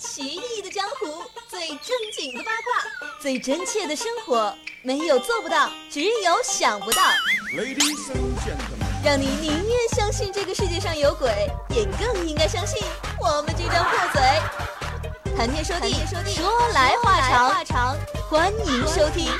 奇异的江湖，最正经的八卦，最真切的生活，没有做不到，只有想不到。让你宁愿相信这个世界上有鬼，也更应该相信我们这张破嘴。谈天说地，说来话长，欢迎收听。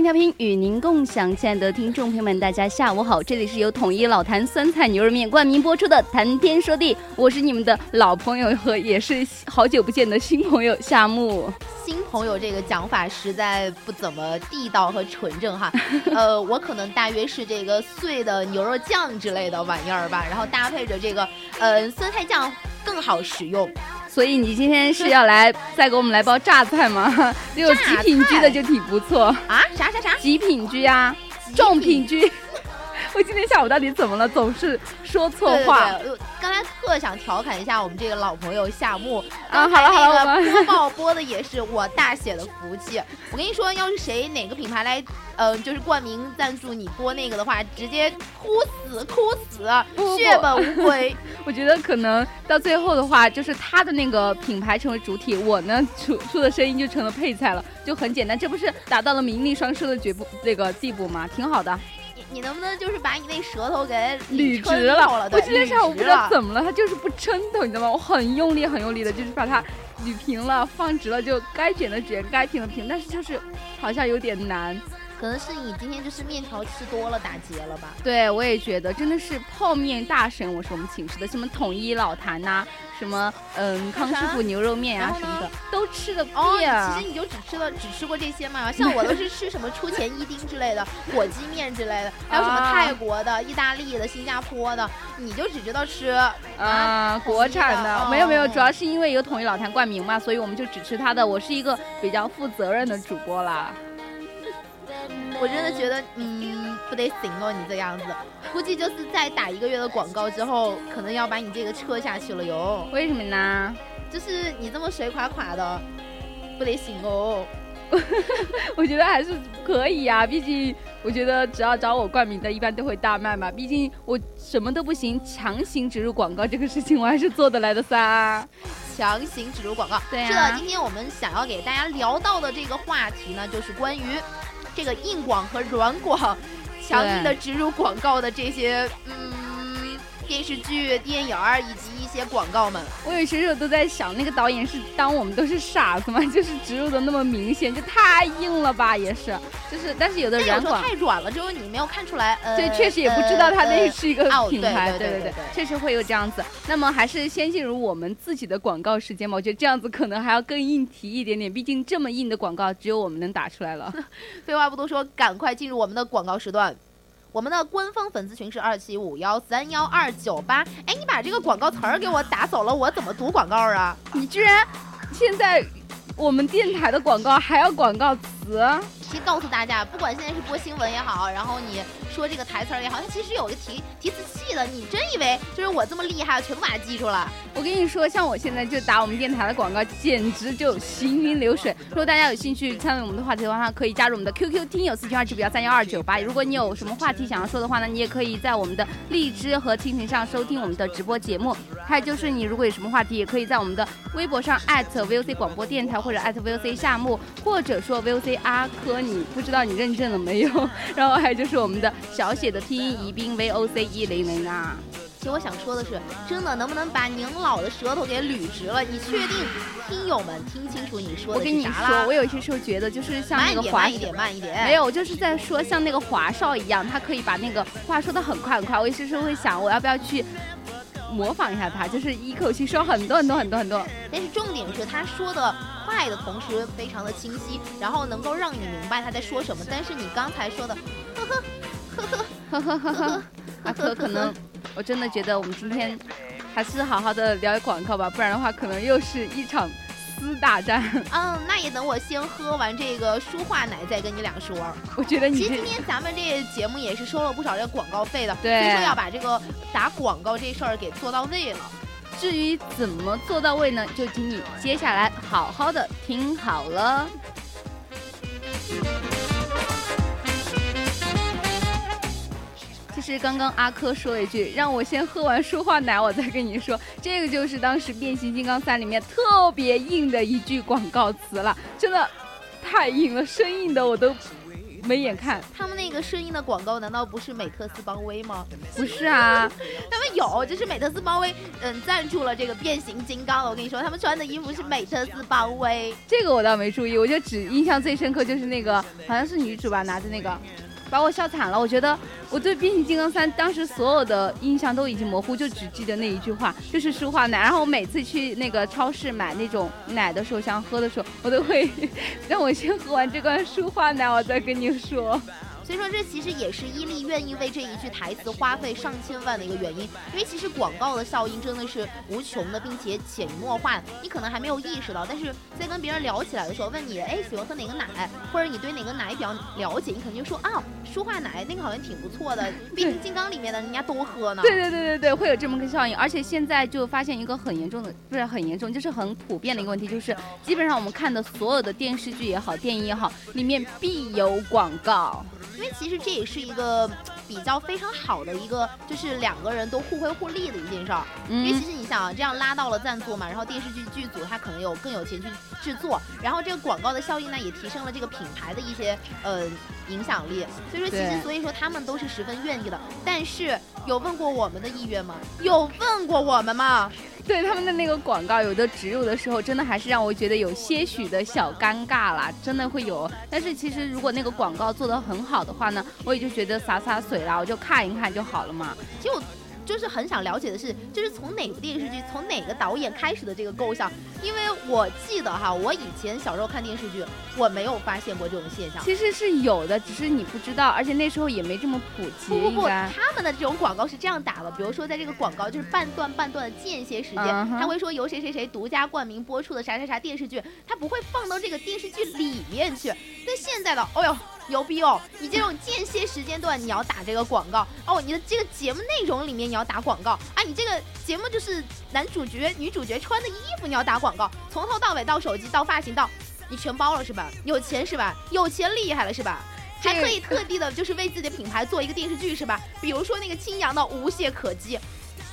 调频与您共享，亲爱的听众朋友们，大家下午好！这里是由统一老坛酸菜牛肉面冠名播出的《谈天说地》，我是你们的老朋友和也是好久不见的新朋友夏木。新朋友这个讲法实在不怎么地道和纯正哈。呃，我可能大约是这个碎的牛肉酱之类的玩意儿吧，然后搭配着这个呃酸菜酱更好食用。所以你今天是要来再给我们来包榨菜吗？有极 品居的就挺不错啊！啥啥啥？极品居啊，重品居。我今天下午到底怎么了？总是说错话。刚才特想调侃一下我们这个老朋友夏木啊，好了好了，播报播的也是我大写的福气。我跟你说，要是谁哪个品牌来，呃，就是冠名赞助你播那个的话，直接哭死哭死，血本无归。我觉得可能到最后的话，就是他的那个品牌成为主体，我呢出出的声音就成了配菜了，就很简单。这不是达到了名利双收的绝不那个地步吗？挺好的。你能不能就是把你那舌头给捋直了？我今天下午不知道怎么了，它就是不抻头，你知道吗？我很用力很用力的，就是把它捋平了，放直了，就该卷的卷，该平的平，但是就是好像有点难。可能是你今天就是面条吃多了打结了吧？对，我也觉得真的是泡面大神。我是我们寝室的，什么统一老坛呐，什么嗯康师傅牛肉面啊什么的，都吃的哦。其实你就只吃了只吃过这些嘛？像我都是吃什么出前一丁之类的火鸡面之类的，还有什么泰国的、意大利的、新加坡的，你就只知道吃啊国产的。没有没有，主要是因为有统一老坛冠名嘛，所以我们就只吃它的。我是一个比较负责任的主播啦。我真的觉得，嗯，不得行哦，你这样子，估计就是再打一个月的广告之后，可能要把你这个撤下去了哟。为什么呢？就是你这么水垮垮的，不得行哦。我觉得还是可以啊，毕竟我觉得只要找我冠名的，一般都会大卖嘛。毕竟我什么都不行，强行植入广告这个事情，我还是做得来的噻。强行植入广告，对是的，今天我们想要给大家聊到的这个话题呢，就是关于。这个硬广和软广，强硬的植入广告的这些，嗯，电视剧、电影儿以及一。些广告们，我有些时候都在想，那个导演是当我们都是傻子吗？就是植入的那么明显，就太硬了吧？也是，就是，但是有的软广太软了，就是你没有看出来。呃，对，确实也不知道它那是一个品牌。对对对，确实会有这样子。那么还是先进入我们自己的广告时间吧。我觉得这样子可能还要更硬提一点点，毕竟这么硬的广告只有我们能打出来了。废话不多说，赶快进入我们的广告时段。我们的官方粉丝群是二七五幺三幺二九八。哎，你把这个广告词儿给我打走了，我怎么读广告啊？你居然现在我们电台的广告还要广告词？提告诉大家，不管现在是播新闻也好，然后你说这个台词儿也好，它其实有一个提提词器的。你真以为就是我这么厉害，全部把它记住了？我跟你说，像我现在就打我们电台的广告，简直就行云流水。如果大家有兴趣参与我们的话题的话，可以加入我们的 QQ 听友四群二七五幺三幺二九八。如果你有什么话题想要说的话呢，你也可以在我们的荔枝和蜻蜓上收听我们的直播节目。还有就是你如果有什么话题，也可以在我们的微博上 @VOC 广播电台或者 @VOC 夏目，或者说 VOC 阿珂。你不知道你认证了没有？然后还有就是我们的小写的拼音宜宾 V O C 一零零啊。其实我想说的是，真的能不能把您老的舌头给捋直了？你确定听友们听清楚你说的我跟你说，我有些时候觉得就是像那个华慢一点，慢一点，没有，我就是在说像那个华少一样，他可以把那个话说的很快很快。我有些时候会想，我要不要去？模仿一下他，就是一口气说很多很多很多很多。但是重点是他说的快的同时非常的清晰，然后能够让你明白他在说什么。但是你刚才说的，呵呵呵呵呵呵呵呵，阿珂可能我真的觉得我们今天还是好好的聊广告吧，不然的话可能又是一场斯大战。嗯，那也等我先喝完这个舒化奶再跟你俩说。我觉得你其实今天咱们这节目也是收了不少这个广告费的，对所以说要把这个打广告这事儿给做到位了。至于怎么做到位呢？就请你接下来好好的听好了。其实刚刚阿珂说了一句：“让我先喝完舒化奶，我再跟你说。”这个就是当时《变形金刚三》里面特别硬的一句广告词了，真的太硬了，生硬的我都没眼看。他们那个声音的广告难道不是美特斯邦威吗？不是啊，他们有，就是美特斯邦威，嗯，赞助了这个变形金刚了。我跟你说，他们穿的衣服是美特斯邦威。这个我倒没注意，我就只印象最深刻就是那个好像是女主吧，拿着那个。把我笑惨了，我觉得我对变形金刚三当时所有的印象都已经模糊，就只记得那一句话，就是舒化奶。然后我每次去那个超市买那种奶的时候，想喝的时候，我都会 让我先喝完这罐舒化奶，我再跟你说。所以说，这其实也是伊利愿意为这一句台词花费上千万的一个原因。因为其实广告的效应真的是无穷的，并且潜移默化，你可能还没有意识到。但是在跟别人聊起来的时候，问你，哎，喜欢喝哪个奶，或者你对哪个奶比较了解，你肯定说啊，舒化奶那个好像挺不错的，变形金刚里面的人家都喝呢。对对对对对，会有这么个效应。而且现在就发现一个很严重的，不是很严重，就是很普遍的一个问题，就是基本上我们看的所有的电视剧也好，电影也好，里面必有广告。因为其实这也是一个比较非常好的一个，就是两个人都互惠互利的一件事儿。因为其实你想啊，这样拉到了赞助嘛，然后电视剧剧组他可能有更有钱去制作，然后这个广告的效应呢，也提升了这个品牌的一些呃影响力。所以说，其实所以说他们都是十分愿意的。但是有问过我们的意愿吗？有问过我们吗？对他们的那个广告，有的植入的时候，真的还是让我觉得有些许的小尴尬啦，真的会有。但是其实如果那个广告做得很好的话呢，我也就觉得洒洒水啦，我就看一看就好了嘛。就就是很想了解的是，就是从哪部电视剧，从哪个导演开始的这个构想？因为我记得哈，我以前小时候看电视剧，我没有发现过这种现象。其实是有的，只是你不知道，而且那时候也没这么普及。不不不，他们的这种广告是这样打的，比如说在这个广告就是半段半段的间歇时间，他会说由谁谁谁独家冠名播出的啥啥啥电视剧，他不会放到这个电视剧里面去。但现在的，哦呦。牛逼哦！你这种间歇时间段你要打这个广告哦，你的这个节目内容里面你要打广告啊，你这个节目就是男主角、女主角穿的衣服你要打广告，从头到尾到手机到发型到，你全包了是吧？有钱 是吧？有钱厉害了是吧？还可以特地的，就是为自己的品牌做一个电视剧，是吧？比如说那个青阳的《无懈可击》，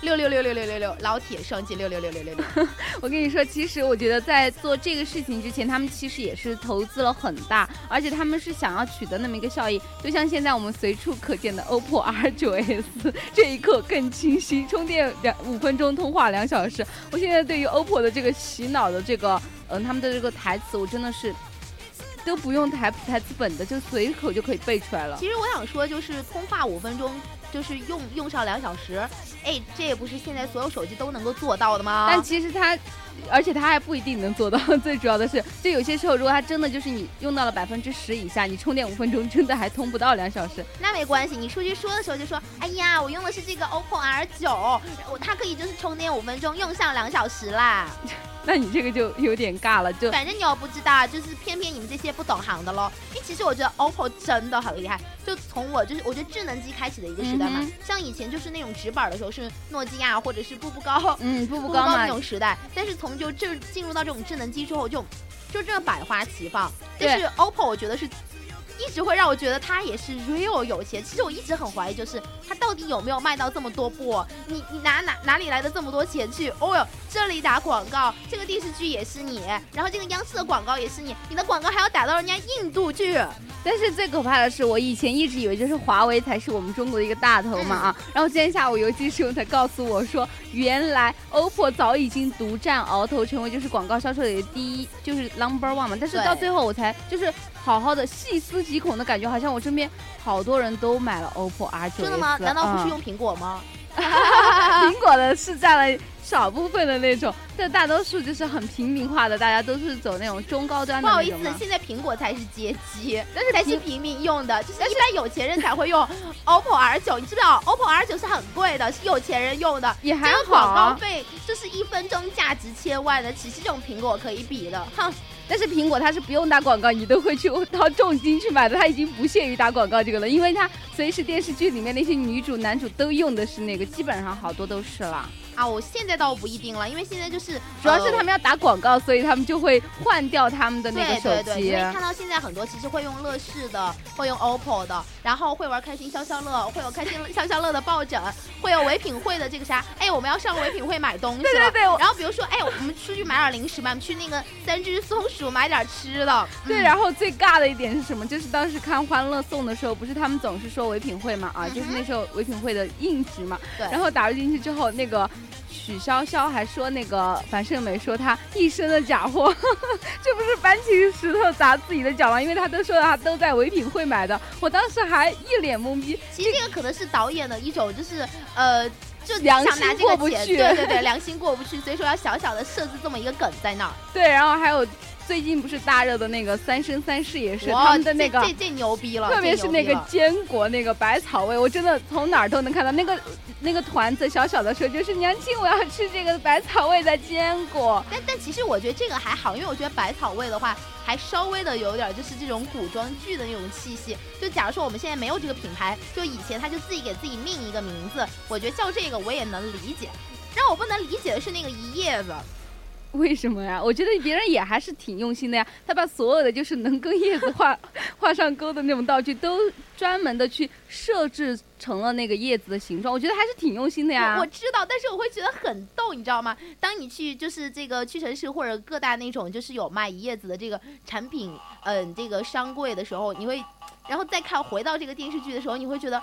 六六六六六六六，老铁双击六六六六六六。我跟你说，其实我觉得在做这个事情之前，他们其实也是投资了很大，而且他们是想要取得那么一个效益。就像现在我们随处可见的 OPPO R9S，这一刻更清晰，充电两五分钟，通话两小时。我现在对于 OPPO 的这个洗脑的这个，嗯、他们的这个台词，我真的是都不用台台词本的，就随口就可以背出来了。其实我想说，就是通话五分钟，就是用用上两小时，哎，这也不是现在所有手机都能够做到的吗？但其实它，而且它还不一定能做到。最主要的是，就有些时候，如果它真的就是你用到了百分之十以下，你充电五分钟，真的还通不到两小时。那没关系，你出去说的时候就说，哎呀，我用的是这个 OPPO R 9我它可以就是充电五分钟，用上两小时啦。那你这个就有点尬了，就反正你又不知道，就是偏偏你们这些不懂行的喽。因为其实我觉得 OPPO 真的很厉害，就从我就是我觉得智能机开启的一个时代嘛，嗯像以前就是那种直板的时候是诺基亚或者是步步高，嗯，步步步高那种时代，但是从就这进入到这种智能机之后就就真的百花齐放。但是 OPPO 我觉得是。一直会让我觉得他也是 real 有钱。其实我一直很怀疑，就是他到底有没有卖到这么多部？你你哪哪哪里来的这么多钱去？哦哟，这里打广告，这个电视剧也是你，然后这个央视的广告也是你，你的广告还要打到人家印度去。但是最可怕的是，我以前一直以为就是华为才是我们中国的一个大头嘛啊，然后今天下午游戏师傅才告诉我说，原来 OPPO 早已经独占鳌头，成为就是广告销售里的第一，就是 number one 嘛。但是到最后我才就是好好的细思极恐的感觉，好像我身边好多人都买了 OPPO R 9真的吗？难道不是用苹果吗？苹果的是占了少部分的那种，但大多数就是很平民化的，大家都是走那种中高端的不好意思现在苹果才是街机，但是才是平民用的，就是一般有钱人才会用 OPPO R 9你知不知道 OPPO R 9是很贵的，是有钱人用的。也还好这个广告啊。费就是一分钟价值千万的，岂是这种苹果可以比的？哼，但是苹果它是不用打广告，你都会去掏重金去买的，它已经不屑于打广告这个了，因为它随时电视剧里面那些女主男主都用的是那个，基本上好多都是啦。啊，我现在倒不一定了，因为现在就是呃主要是他们要打广告，所以他们就会换掉他们的那个手对对对，机因为。看到现在很多其实会用乐视的，会用 OPPO 的，然后会玩开心消消乐，会有开心消消乐的抱枕，会有唯品会的这个啥，哎，我们要上唯品会买东西了。对对对然后比如说，哎，我们出去买点零食吧，我们去那个三只松鼠买点吃的。对，嗯然后最尬的一点是什么？就是当时看《欢乐颂》的时候，不是他们总是说唯品会嘛，啊，嗯就是那时候唯品会的硬直嘛。对然后打入进去之后，那个许潇潇还说那个樊胜美说她一身的假货，这不是搬起石头砸自己的脚吗？因为她都说她都在唯品会买的，我当时还一脸懵逼。其实这个可能是导演的一种，就是呃。就良想拿心这个钱，过不去对对对，良心过不去，所以说要小小的设置这么一个梗在那儿。对，然后还有最近不是大热的那个《三生三世》也是哇他们的那个这这这牛逼了，特别是那个坚果那个百草味，我真的从哪儿都能看到那个那个团子小小的说就是娘亲，我要吃这个百草味的坚果。但但其实我觉得这个还好，因为我觉得百草味的话，还稍微的有点就是这种古装剧的那种气息。就假如说我们现在没有这个品牌，就以前他就自己给自己命一个名字，我觉得叫这个我也能理解。让我不能理解的是那个一叶子，为什么呀？我觉得别人也还是挺用心的呀，他把所有的就是能跟叶子画 画上钩的那种道具，都专门的去设置成了那个叶子的形状，我觉得还是挺用心的呀。我知道，但是我会觉得很逗，你知道吗？当你去就是这个屈臣氏或者各大那种就是有卖一叶子的这个产品，嗯，这个商柜的时候，你会，然后再看回到这个电视剧的时候，你会觉得，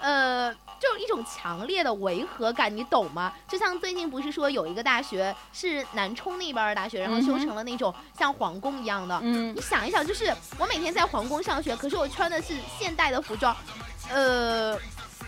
呃，就是一种强烈的违和感，你懂吗？就像最近不是说有一个大学是南充那边的大学，然后修成了那种像皇宫一样的，嗯你，想一想，就是我每天在皇宫上学，可是我穿的是现代的服装，呃，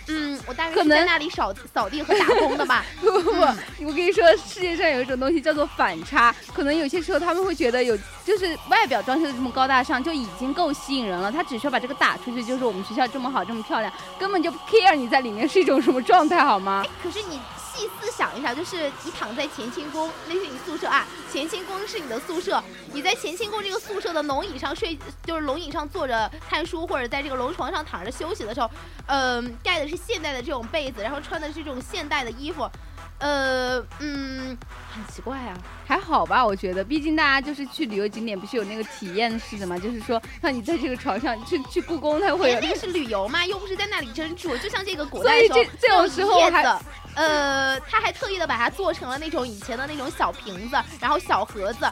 嗯，我大概是在那里扫扫地和打工的吧。不不不嗯，我跟你说，世界上有一种东西叫做反差，可能有些时候他们会觉得有，就是外表装修的这么高大上，就已经够吸引人了。他只需要把这个打出去，就是我们学校这么好，这么漂亮，根本就不 care 你在里面是一种什么状态，好吗？可是你细思想一下，就是你躺在乾清宫，那是你宿舍啊，乾清宫是你的宿舍，你在乾清宫这个宿舍的龙椅上睡，就是龙椅上坐着看书，或者在这个龙床上躺着休息的时候，嗯、盖的是现代的这种被子，然后穿的是这种现代的衣服，呃，嗯，很奇怪啊。还好吧，我觉得，毕竟大家就是去旅游景点，不是有那个体验式的嘛，就是说，让你在这个床上去去故宫，它会那是旅游嘛，又不是在那里真住，就像这个古所以代的时候。这这种时候还，呃，他还特意的把它做成了那种以前的那种小瓶子，然后小盒子，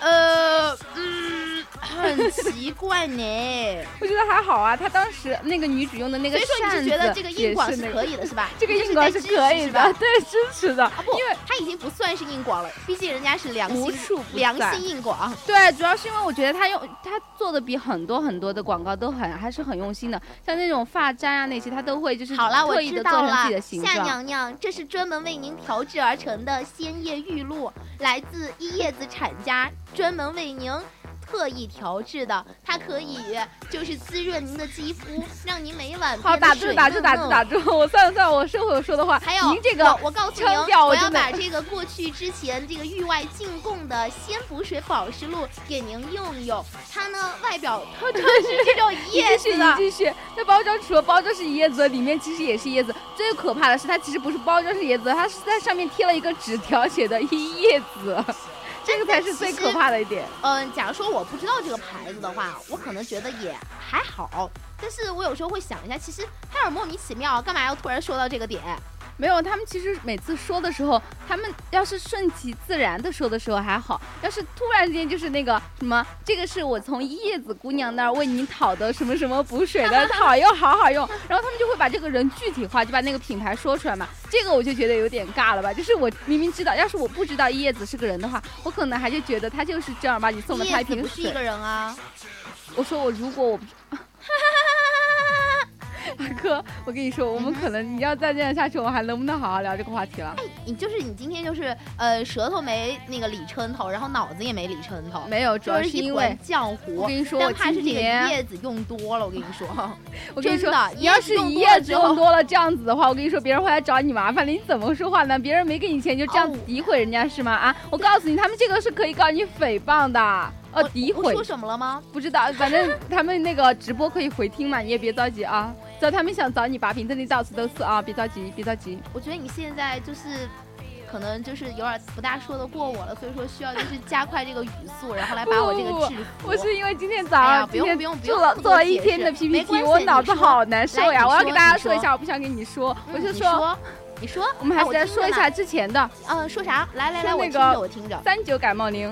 呃，嗯，很奇怪呢。我觉得还好啊。他当时那个女主用的那个所以说，你是觉得这个硬广是可以的，是吧？这个就硬广是可以的？对，支持的。啊不，因为他已经不算是硬广了，毕竟人家是良心良心硬广。对，主要是因为我觉得他用他做的比很多很多的广告都很还是很用心的，像那种发簪啊那些，他都会就是好了，我特意知道了的做成自己的，形。娘娘，这是专门为您调制而成的鲜叶玉露，来自一叶子产家，专门为您。特意调制的，它可以就是滋润您的肌肤，让您每晚好，变得打住，水打住，打住，嫩嫩打住！我算了算了，我收回我说的话。还有您这个我我告诉您，我要把这个过去之前这个域外进贡的鲜补水保湿露给您用用。它呢外表 它就是这种你继续，你叶子的，继续。那包装除了包装是一叶子，里面其实也是叶子。最可怕的是，它其实不是包装是叶子，它是在上面贴了一个纸条，写的一叶子。这个才是最可怕的一点。嗯，假如说我不知道这个牌子的话，我可能觉得也还好。但是我有时候会想一下，其实还有莫名其妙，干嘛要突然说到这个点？没有，他们其实每次说的时候，他们要是顺其自然的说的时候还好，要是突然之间就是那个什么，这个是我从叶子姑娘那儿为你讨的什么什么补水的，好用，好好用，然后他们就会把这个人具体化，就把那个品牌说出来嘛。这个我就觉得有点尬了吧，就是我明明知道，要是我不知道叶子是个人的话，我可能还就觉得他就是正儿八经送了他叶一瓶水。不是一个人啊，我说我如果我不，阿珂，我跟你说，我们可能你要再这样下去，我们还能不能好好聊这个话题了？你就是你今天就是呃舌头没那个理抻头，然后脑子也没理抻头，没有，主要是因为浆糊。我跟你说，但怕是这个叶子用多了。我跟你说，我跟你说，你要是一叶子用多了这样子的话，我跟你说，别人会来找你麻烦的。你怎么说话呢？别人没给你钱就这样诋毁人家是吗？啊，我告诉你，他们这个是可以告你诽谤的，呃，诋毁。说什么了吗？不知道，反正 他们那个直播可以回听嘛，你也别着急啊。只要他们想找你把柄，这里到处都是啊，别着急，别着急。我觉得你现在就是。可能就是有点不大说得过我了，所以说需要就是加快这个语速，然后来把我这个制服。我是因为今天早上不用不用做了做了一天的 PPT，我脑子好难受呀！我要给大家说一下，我不想跟你说，我就说，你说，我们还是再说一下之前的。嗯，说啥？来来来，我听着，我听着。三九感冒灵，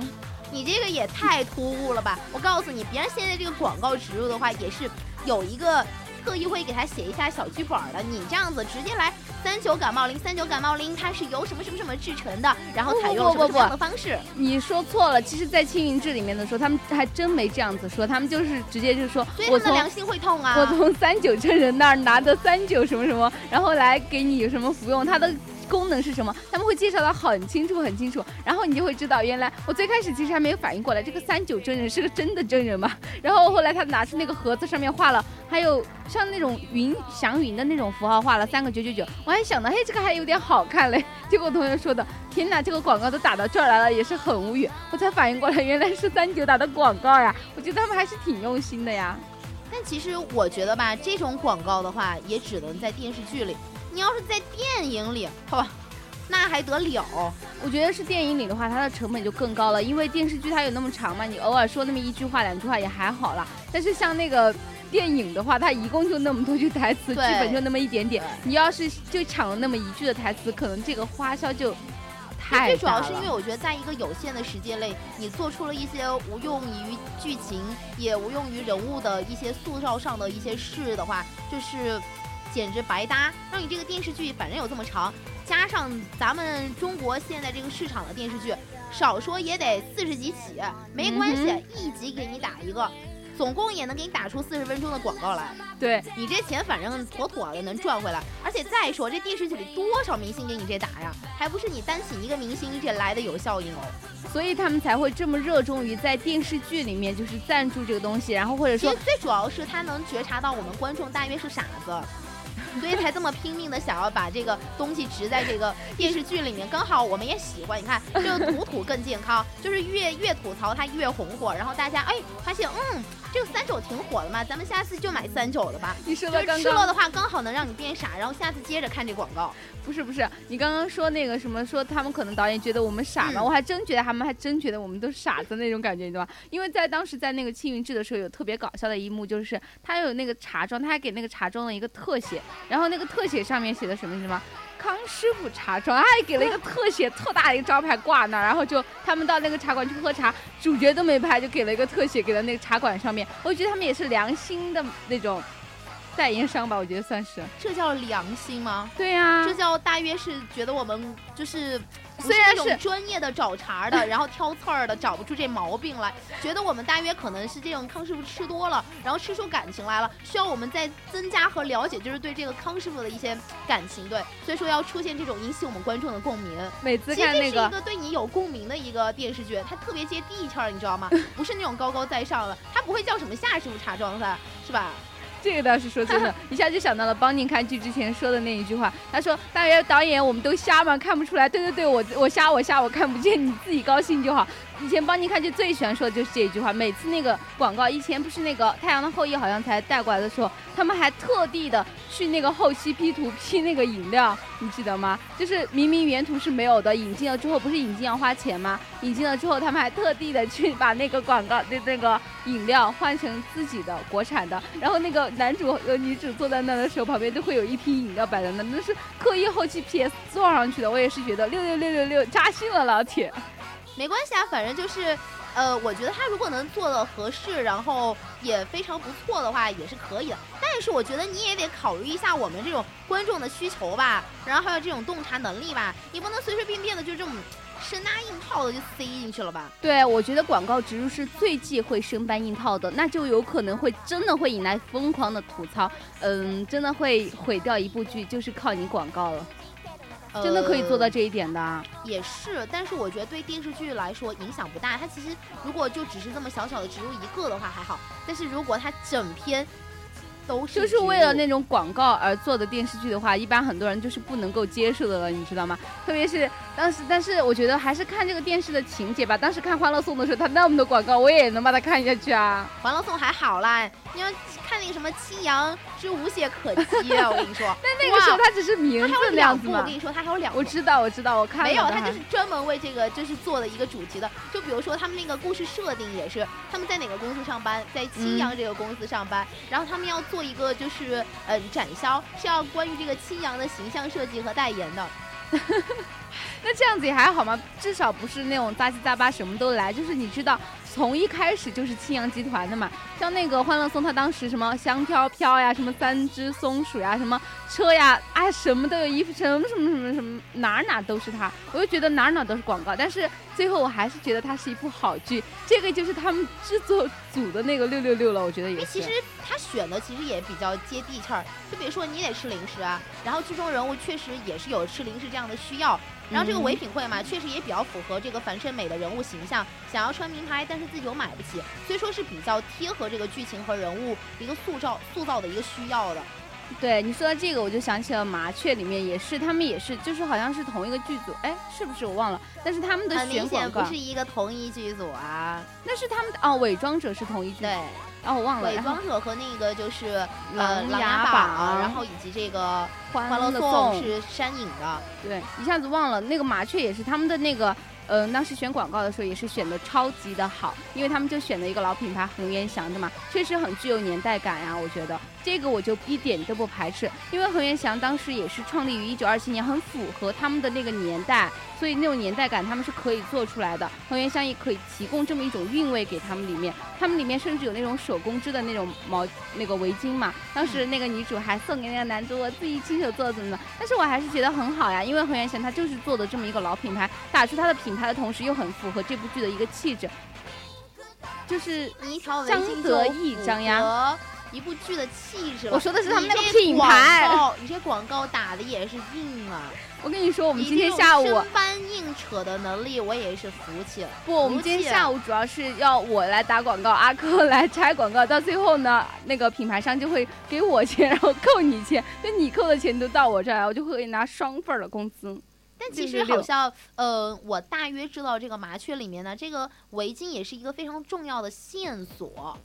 你这个也太突兀了吧！我告诉你，别人现在这个广告植入的话，也是有一个。特意会给他写一下小剧本的，你这样子直接来三九感冒灵，三九感冒灵它是由什么什么什么制成的，然后采用什么什么样的方式？你说错了，其实，在青云志里面的时候，他们还真没这样子说，他们就是直接就说，我的良心会痛啊！我从三九真人那儿拿的三九什么什么，然后来给你有什么服用，他的。功能是什么？他们会介绍的很清楚很清楚，然后你就会知道，原来我最开始其实还没有反应过来，这个三九真人是个真的真人嘛。然后后来他拿出那个盒子，上面画了，还有像那种云祥云的那种符号，画了三个九九九。我还想到，嘿，这个还有点好看嘞。结果同学说的，天哪，这个广告都打到这儿来了，也是很无语。我才反应过来，原来是三九打的广告呀。我觉得他们还是挺用心的呀。但其实我觉得吧，这种广告的话，也只能在电视剧里。你要是在电影里，好吧，那还得了？我觉得是电影里的话，它的成本就更高了，因为电视剧它有那么长嘛，你偶尔说那么一句话、两句话也还好啦。但是像那个电影的话，它一共就那么多句台词，剧本就那么一点点，你要是就抢了那么一句的台词，可能这个花销就太最主要是因为我觉得，在一个有限的时间内，你做出了一些无用于剧情，也无用于人物的一些塑造上的一些事的话，就是。简直白搭！让你这个电视剧反正有这么长，加上咱们中国现在这个市场的电视剧，少说也得四十集起，没关系，一集给你打一个，总共也能给你打出四十分钟的广告来。对你这钱反正妥妥的能赚回来。而且再说这电视剧里多少明星给你这打呀，还不是你单请一个明星这来的有效应哦。所以他们才会这么热衷于在电视剧里面就是赞助这个东西，然后或者说，最主要是他能觉察到我们观众大约是傻子。所以才这么拼命的想要把这个东西植在这个电视剧里面，刚好我们也喜欢。你看这个土土更健康，就是越越吐槽它越红火，然后大家哎发现嗯这个三九挺火的嘛，咱们下次就买三九的吧。你说的刚刚吃了的话，刚好能让你变傻，然后下次接着看这广告。不是不是，你刚刚说那个什么说他们可能导演觉得我们傻嘛，我还真觉得他们还真觉得我们都是傻子那种感觉，你知道吧？因为在当时在那个青云志的时候，有特别搞笑的一幕，就是他有那个茶庄，他还给那个茶庄的一个特写。然后那个特写上面写的什么什么康师傅茶庄，他还给了一个特写特大的一个招牌挂那儿，然后就他们到那个茶馆去喝茶，主角都没拍，就给了一个特写给了那个茶馆上面。我觉得他们也是良心的那种代言商吧，我觉得算是。这叫良心吗？对呀，这叫大约是觉得我们就是。虽然是专业的找茬的，然后挑刺儿的，找不出这毛病来，觉得我们大约可能是这种康师傅吃多了，然后吃出感情来了，需要我们再增加和了解，就是对这个康师傅的一些感情，对，所以说要出现这种引起我们观众的共鸣。每次看那个，其实这是一个对你有共鸣的一个电视剧，它特别接地气儿，你知道吗？不是那种高高在上的，它不会叫什么夏师傅茶庄噻，是吧？这个倒是说真的，一下就想到了邦尼看剧之前说的那一句话。他说：“大约导演，我们都瞎吗？看不出来？对对对，我我瞎我瞎，我看不见，你自己高兴就好。”以前邦尼看剧最喜欢说的就是这一句话，每次那个广告，以前不是那个《太阳的后裔》好像才带过来的时候，他们还特地的去那个后期 P 图 P 那个饮料，你记得吗？就是明明原图是没有的，引进了之后不是引进要花钱吗？引进了之后，他们还特地的去把那个广告的那个饮料换成自己的国产的，然后那个男主和女主坐在那的时候，旁边都会有一瓶饮料摆在那，那是刻意后期 PS 做上去的。我也是觉得六六六六六扎心了，老铁。没关系啊，反正就是，呃，我觉得他如果能做的合适，然后也非常不错的话，也是可以的。但是我觉得你也得考虑一下我们这种观众的需求吧，然后还有这种洞察能力吧，你不能随随便便的就这么生拉硬套的就塞进去了吧？对，我觉得广告植入是最忌讳生搬硬套的，那就有可能会真的会引来疯狂的吐槽，嗯，真的会毁掉一部剧，就是靠你广告了。真的可以做到这一点的，也是，但是我觉得对电视剧来说影响不大。它其实如果就只是这么小小的植入一个的话还好，但是如果它整篇。都是就是为了那种广告而做的电视剧的话，一般很多人就是不能够接受的了，你知道吗？特别是当时，但是我觉得还是看这个电视的情节吧。当时看《欢乐颂》的时候，它那么多广告，我也能把它看下去啊。《欢乐颂》还好啦，你要看那个什么七阳之无懈可击啊，我跟你说。但那个时候它只是名字那样子嘛。我跟你说，它还有两部。我知道，我知道，我看没有，它就是专门为这个就是做了一个主题的。就比如说他们那个故事设定也是，他们在哪个公司上班，在七阳这个公司上班，然后他们要做一个就是。嗯，展销是要关于这个青阳的形象设计和代言的。那这样子也还好嘛，至少不是那种杂七杂八什么都来，就是你知道。从一开始就是青阳集团的嘛，像那个欢乐颂，他当时什么香飘飘呀，什么三只松鼠呀，什么车呀，哎，什么都有，衣服什么什么什么什么，哪哪都是他，我就觉得哪哪都是广告。但是最后我还是觉得它是一部好剧，这个就是他们制作组的那个六六六了，我觉得也是。其实他选的其实也比较接地气儿，就比如说你得吃零食啊，然后剧中人物确实也是有吃零食这样的需要。然后这个唯品会嘛，确实也比较符合这个樊胜美的人物形象，想要穿名牌，但是自己又买不起，所以说是比较贴合这个剧情和人物一个塑造塑造的一个需要的。对你说到这个，我就想起了麻雀里面也是，他们也是，就是好像是同一个剧组，哎，是不是我忘了？但是他们的选广告不是一个同一剧组啊，那是他们哦，伪装者是同一剧。对。哦，我忘了。伪装者和那个就是呃《琅琊榜》，然后以及这个《欢乐颂》是山影的。对，一下子忘了那个麻雀也是他们的那个。嗯，当时选广告的时候也是选的超级的好，因为他们就选了一个老品牌恒源祥的嘛，确实很具有年代感呀。我觉得这个我就一点都不排斥，因为恒源祥当时也是创立于一九二七年，很符合他们的那个年代，所以那种年代感他们是可以做出来的。恒源祥也可以提供这么一种韵味给他们里面，他们里面甚至有那种手工织的那种毛那个围巾嘛。当时那个女主还送给那个男主，我自己亲手做的怎么的，但是我还是觉得很好呀，因为恒源祥他就是做的这么一个老品牌，打出它的品。牌的同时又很符合这部剧的一个气质，就是张得益张呀，一部剧的气质。我说的是他们那个品牌，你这广告打的也是硬啊！我跟你说，我们今天下午搬硬扯的能力，我也是服气了。不，我们今天下午主要是要我来打广告，阿珂来拆广告，到最后呢，那个品牌商就会给我钱，然后扣你钱，就你扣的钱都到我这儿来，我就会拿双份的工资。但其实好像，呃，我大约知道这个麻雀里面呢，这个围巾也是一个非常重要的线索，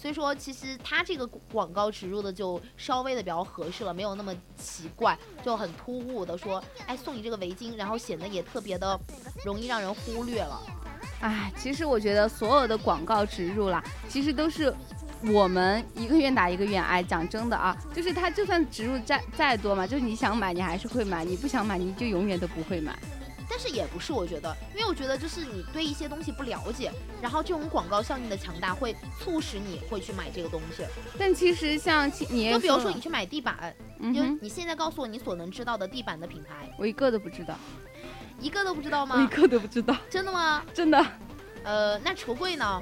所以说其实它这个广告植入的就稍微的比较合适了，没有那么奇怪，就很突兀的说，哎，送你这个围巾，然后显得也特别的容易让人忽略了。哎，其实我觉得所有的广告植入啦，其实都是。我们一个愿打一个愿挨，讲真的啊，就是他就算植入再再多嘛，就是你想买你还是会买，你不想买你就永远都不会买。但是也不是，我觉得，因为我觉得就是你对一些东西不了解，然后这种广告效应的强大会促使你会去买这个东西。但其实像你，就比如说你去买地板，就你现在告诉我你所能知道的地板的品牌，我一个都不知道，一个都不知道吗？我一个都不知道，真的吗？真的。呃，那橱柜呢？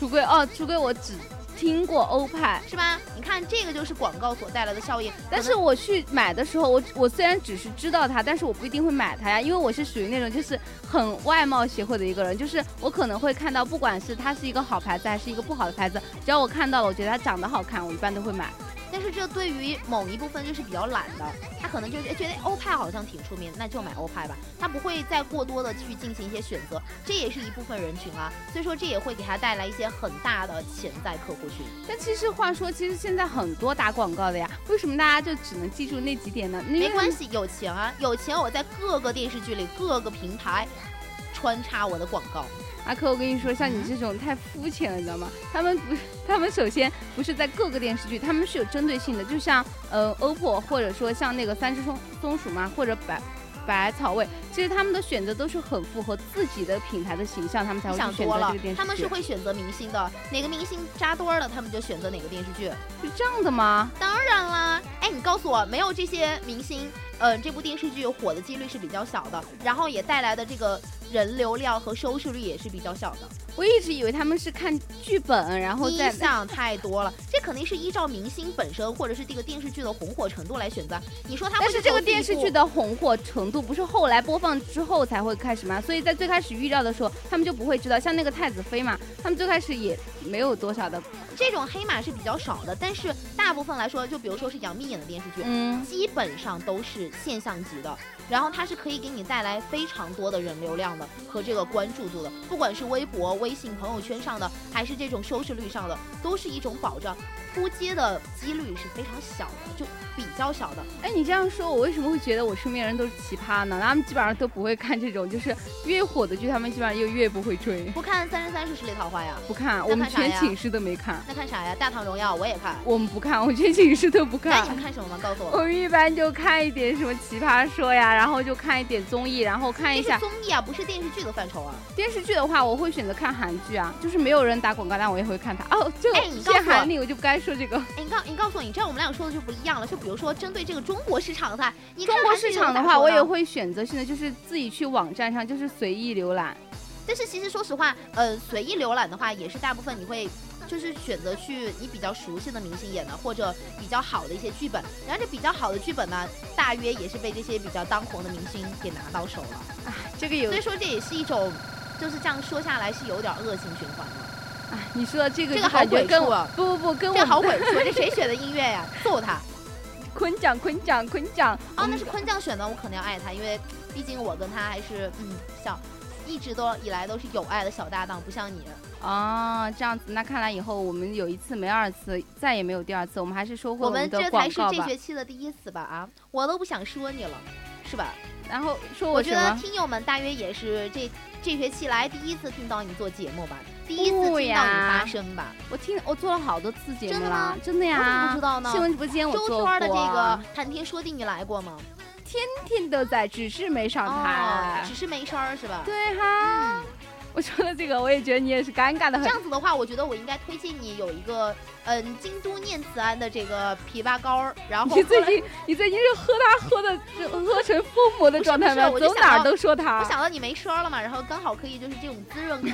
橱柜哦，橱柜我只听过欧派，是吧？你看这个就是广告所带来的效应。但是我去买的时候，我我虽然只是知道它，但是我不一定会买它呀，因为我是属于那种就是很外貌协会的一个人，就是我可能会看到，不管是它是一个好牌子还是一个不好的牌子，只要我看到了，我觉得它长得好看，我一般都会买。但是这对于某一部分就是比较懒的，他可能就觉得欧派好像挺出名，那就买欧派吧。他不会再过多的去进行一些选择，这也是一部分人群啊。所以说这也会给他带来一些很大的潜在客户群。但其实话说，其实现在很多打广告的呀，为什么大家就只能记住那几点呢？没关系，有钱啊，有钱我在各个电视剧里、各个平台穿插我的广告。阿珂，我跟你说，像你这种太肤浅了，你知道吗？他们不是，他们首先不是在各个电视剧，他们是有针对性的，就像呃，OPPO 或者说像那个三只松松鼠嘛，或者百百草味，其实他们的选择都是很符合自己的品牌的形象，他们才会选择这个电视剧。他们是会选择明星的，哪个明星扎堆儿了，他们就选择哪个电视剧。是这样的吗？当然啦，哎，你告诉我，没有这些明星，呃，这部电视剧火的几率是比较小的，然后也带来的这个人流量和收视率也是比较小的。我一直以为他们是看剧本，然后再 你想太多了，这肯定是依照明星本身或者是这个电视剧的红火程度来选择。你说他们但是这个电视剧的红火程度不是后来播放之后才会开始吗？所以在最开始预料的时候，他们就不会知道。像那个太子妃嘛，他们最开始也没有多少的，这种黑马是比较少的，但是大部分来说，就比如说是杨幂演的电视剧，嗯，基本上都是现象级的，然后它是可以给你带来非常多的人流量的和这个关注度的，不管是微博、微信、朋友圈上的，还是这种收视率上的，都是一种保障。扑街的几率是非常小的，就比较小的。哎，你这样说，我为什么会觉得我身边人都是奇葩呢？他们基本上都不会看这种，就是越火的剧，他们基本上又越不会追。不看《三生三世十里桃花》呀？不看，我们全寝室都没看，那看啥呀？《大唐荣耀》我也看。我们不看，我们全寝室都不看那你。们看什么吗？告诉我。我们一般就看一点什么奇葩说呀，然后就看一点综艺，然后看一下综艺啊，不是电视剧的范畴啊。电视剧的话，我会选择看韩剧啊，就是没有人打广告，但我也会看它。哦，这个限韩令我就不该说这个。哎，你告你告诉我，你这样我们俩说的就不一样了。就比如说针对这个中国市场的话，你看中国市场的话，我也。会选择性的就是自己去网站上，就是随意浏览。但是其实说实话，呃，随意浏览的话，也是大部分你会。就是选择去你比较熟悉的明星演的，或者比较好的一些剧本，然后这比较好的剧本呢，大约也是被这些比较当红的明星给拿到手了。哎，这个有所以说这也是一种，就是这样说下来是有点恶性循环的。哎，你说的这个这个好感觉跟我鬼畜啊不不不跟这我好鬼畜，这谁选的音乐呀？揍他！坤酱坤酱坤酱哦，那是坤酱选的，我可能要爱他，因为毕竟我跟他还是嗯小，一直都以来都是有爱的小搭档，不像你。啊，这样子，那看来以后我们有一次没二次，再也没有第二次，我们还是说回我们这才是广告吧。这学期的第一次吧？啊，我都不想说你了，是吧？然后说我觉得？听友们大约也是这这学期来第一次听到你做节目吧，第一次听到你发声吧。我听我做了好多次节目真的吗，真的呀。我怎么不知道呢新闻直播间我周圈的这个谈天说地你来过吗？天天都在，只是没上哦台，。只是没声儿是吧？对哈，嗯，我说的这个，我也觉得你也是尴尬的很这。样子的话，我觉得我应该推荐你有一个嗯京都念慈庵的这个枇杷膏儿，然后你最近你最近是喝它喝的喝成疯魔的状态吗？走哪儿都说它。我想到你没声儿了嘛，然后刚好可以就是这种滋润可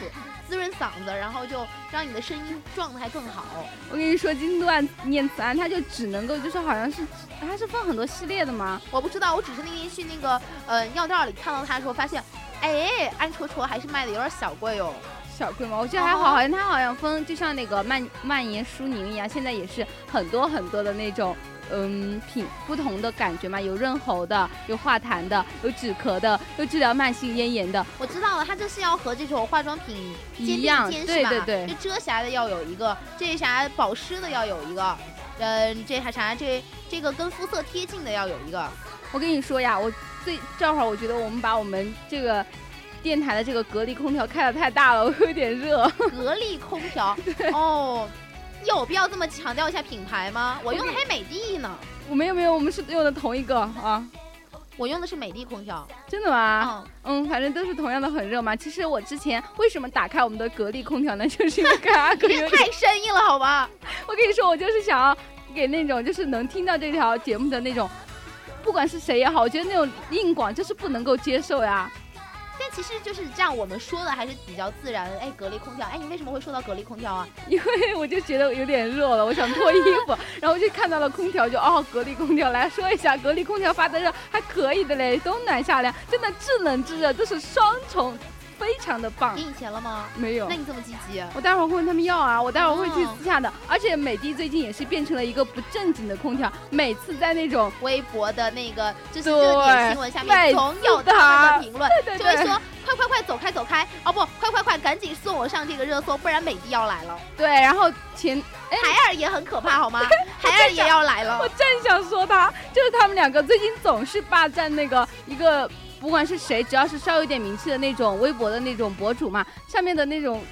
滋润嗓子，然后就让你的声音状态更好。我跟你说，金段念慈庵，它就只能够就是好像是它是分很多系列的吗？我不知道，我只是那天去那个呃药店里看到它的时候，发现，哎，安戳戳还是卖的有点小贵哦。小贵吗？我觉得还好，哦好像它好像分，就像那个蔓蔓延舒宁一样，现在也是很多很多的那种。嗯，品不同的感觉嘛，有润喉的，有化痰的，有止咳的，有治疗慢性咽炎的，我知道了，它就是要和这种化妆品一样？对对对这遮瑕的要有一个，这啥保湿的要有一个，嗯，这还啥这这个跟肤色贴近的要有一个。我跟你说呀，我最这会儿我觉得我们把我们这个电台的这个格力空调开的太大了，我有点热。格力空调哦，有必要这么强调一下品牌吗？我用的还美的呢，我没有没有，我们是用的同一个啊，我用的是美的空调。真的吗？嗯，嗯，反正都是同样的很热嘛。其实我之前为什么打开我们的格力空调呢？就是因为跟阿哥有点，太生硬了好吧？我跟你说，我就是想要给那种就是能听到这条节目的那种。不管是谁也好，我觉得那种硬广就是不能够接受呀。但其实就是这样，我们说的还是比较自然的。哎，格力空调，哎，你为什么会说到格力空调啊？因为我就觉得有点热了，我想脱衣服，然后就看到了空调，就哦，格力空调来说一下，格力空调发的热还可以的嘞，冬暖夏凉，真的制冷制热，这是双重，非常的棒给。你钱了吗？没有那，你这么积极？我待会儿会问他们要啊，我待会儿会去哦私下的。而且美的最近也是变成了一个不正经的空调，每次在那种微博的那个就是热点新闻下面总有他们的评论，对对就会说快快快走开走开，哦不，快快快赶紧送我上这个热搜，不然美的要来了。对，然后前海尔也很可怕 好吗？海尔也要来了我。正想说他，就是他们两个最近总是霸占那个一个，不管是谁，只要是稍有点名气的那种微博的那种博主嘛，上面的那种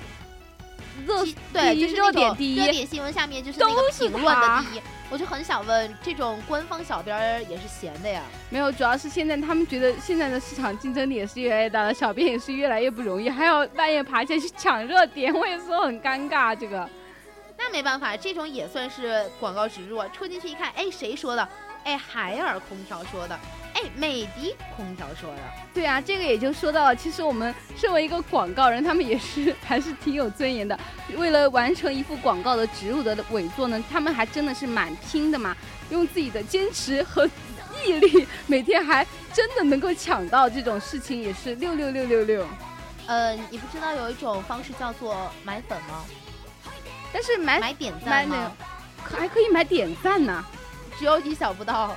热其对，就是热点第一热点新闻下面就是那个评论的第一。我就很想问，这种官方小编也是闲的呀？没有，主要是现在他们觉得现在的市场竞争力也是越来越大了，小编也是越来越不容易，还要半夜爬起来去抢热点，我也说很尴尬。这个，那没办法，这种也算是广告植入。戳进去一看，哎，谁说的？哎，海尔空调说的。哎，美的空调说的，对啊，这个也就说到了。其实我们身为一个广告人，他们也是还是挺有尊严的。为了完成一幅广告的植入的伪作呢，他们还真的是蛮拼的嘛，用自己的坚持和毅力，每天还真的能够抢到这种事情，也是六六六六六。呃，你不知道有一种方式叫做买粉吗？但是买买点赞吗？还可以买点赞呢，只有你想不到。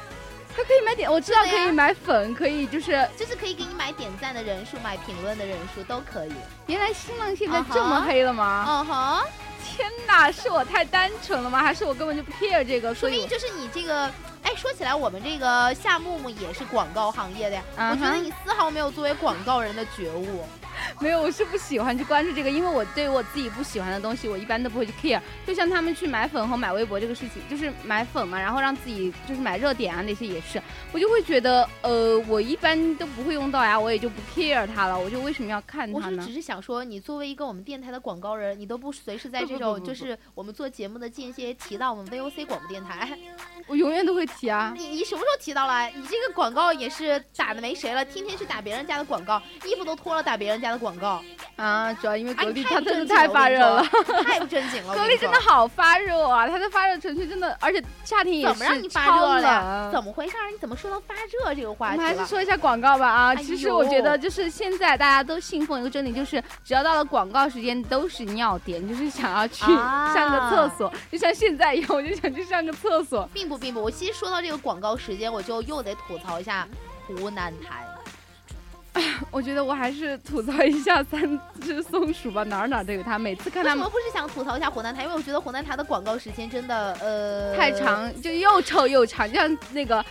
他可以买点，我知道可以买粉，可以就是就是可以给你买点赞的人数，买评论的人数都可以。原来新浪现在这么黑了吗？嗯哼，天哪，是我太单纯了吗？还是我根本就不 care 这个？说明就是你这个，哎，说起来我们这个夏木木也是广告行业的呀，我觉得你丝毫没有作为广告人的觉悟。没有，我是不喜欢去关注这个，因为我对我自己不喜欢的东西，我一般都不会去 care。就像他们去买粉和买微博这个事情，就是买粉嘛，然后让自己就是买热点啊那些也是，我就会觉得，呃，我一般都不会用到呀，我也就不 care 它了。我就为什么要看它呢？我只是想说，你作为一个我们电台的广告人，你都不随时在这种就是我们做节目的间歇提到我们 VOC 广播电台，我永远都会提啊。你你什么时候提到了？你这个广告也是打的没谁了，天天去打别人家的广告，衣服都脱了打别人家的广告。啊，主要因为格力它真的太发热了，太不正经了。格力 真的好发热啊，它的发热程序真的，而且夏天也是怎么让你发热了？怎么回事？你怎么说到发热这个话题？我们还是说一下广告吧啊。其实我觉得就是现在大家都信奉一个真理，就是只要到了广告时间都是尿点，就是想要去 上个厕所，就像现在一样，我就想去上个厕所。并不并不，我其实说到这个广告时间，我就又得吐槽一下湖南台。我觉得我还是吐槽一下三只松鼠吧，哪儿哪儿都有它。每次看他们，为什么不是想吐槽一下湖南台？因为我觉得湖南台的广告时间真的呃太长，就又臭又长，就像那个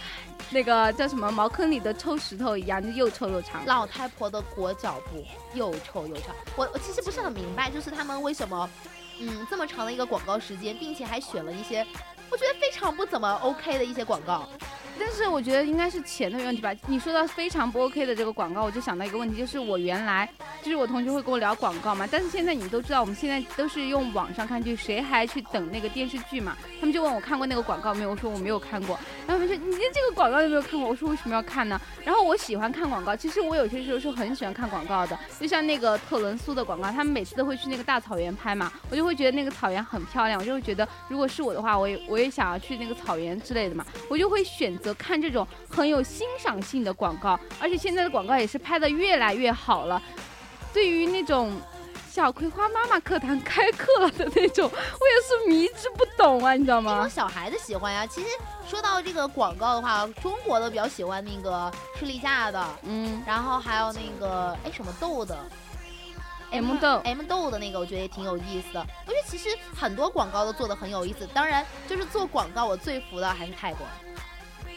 那个叫什么茅坑里的臭石头一样，就又臭又长。老太婆的裹脚布又臭又长。我我其实不是很明白，就是他们为什么嗯这么长的一个广告时间，并且还选了一些我觉得非常不怎么 OK 的一些广告。但是我觉得应该是钱的问题吧。你说到非常不 OK 的这个广告，我就想到一个问题，就是我原来就是我同学会跟我聊广告嘛，但是现在你们都知道，我们现在都是用网上看剧，谁还去等那个电视剧嘛？他们就问我看过那个广告没有，我说我没有看过。然后他们说你连这个广告都没有看过，我说为什么要看呢？然后我喜欢看广告，其实我有些时候是很喜欢看广告的，就像那个特仑苏的广告，他们每次都会去那个大草原拍嘛，我就会觉得那个草原很漂亮，我就会觉得如果是我的话，我也我也想要去那个草原之类的嘛，我就会选择看这种。很有欣赏性的广告，而且现在的广告也是拍的越来越好了。对于那种小葵花妈妈课堂开课了的那种，我也是迷之不懂啊，你知道吗？那种小孩子喜欢呀。其实说到这个广告的话，中国的比较喜欢那个士力架的，嗯，然后还有那个哎什么豆的，M 豆，M 豆的那个，我觉得也挺有意思的。我觉得其实很多广告都做的很有意思。当然，就是做广告我最服的还是泰国。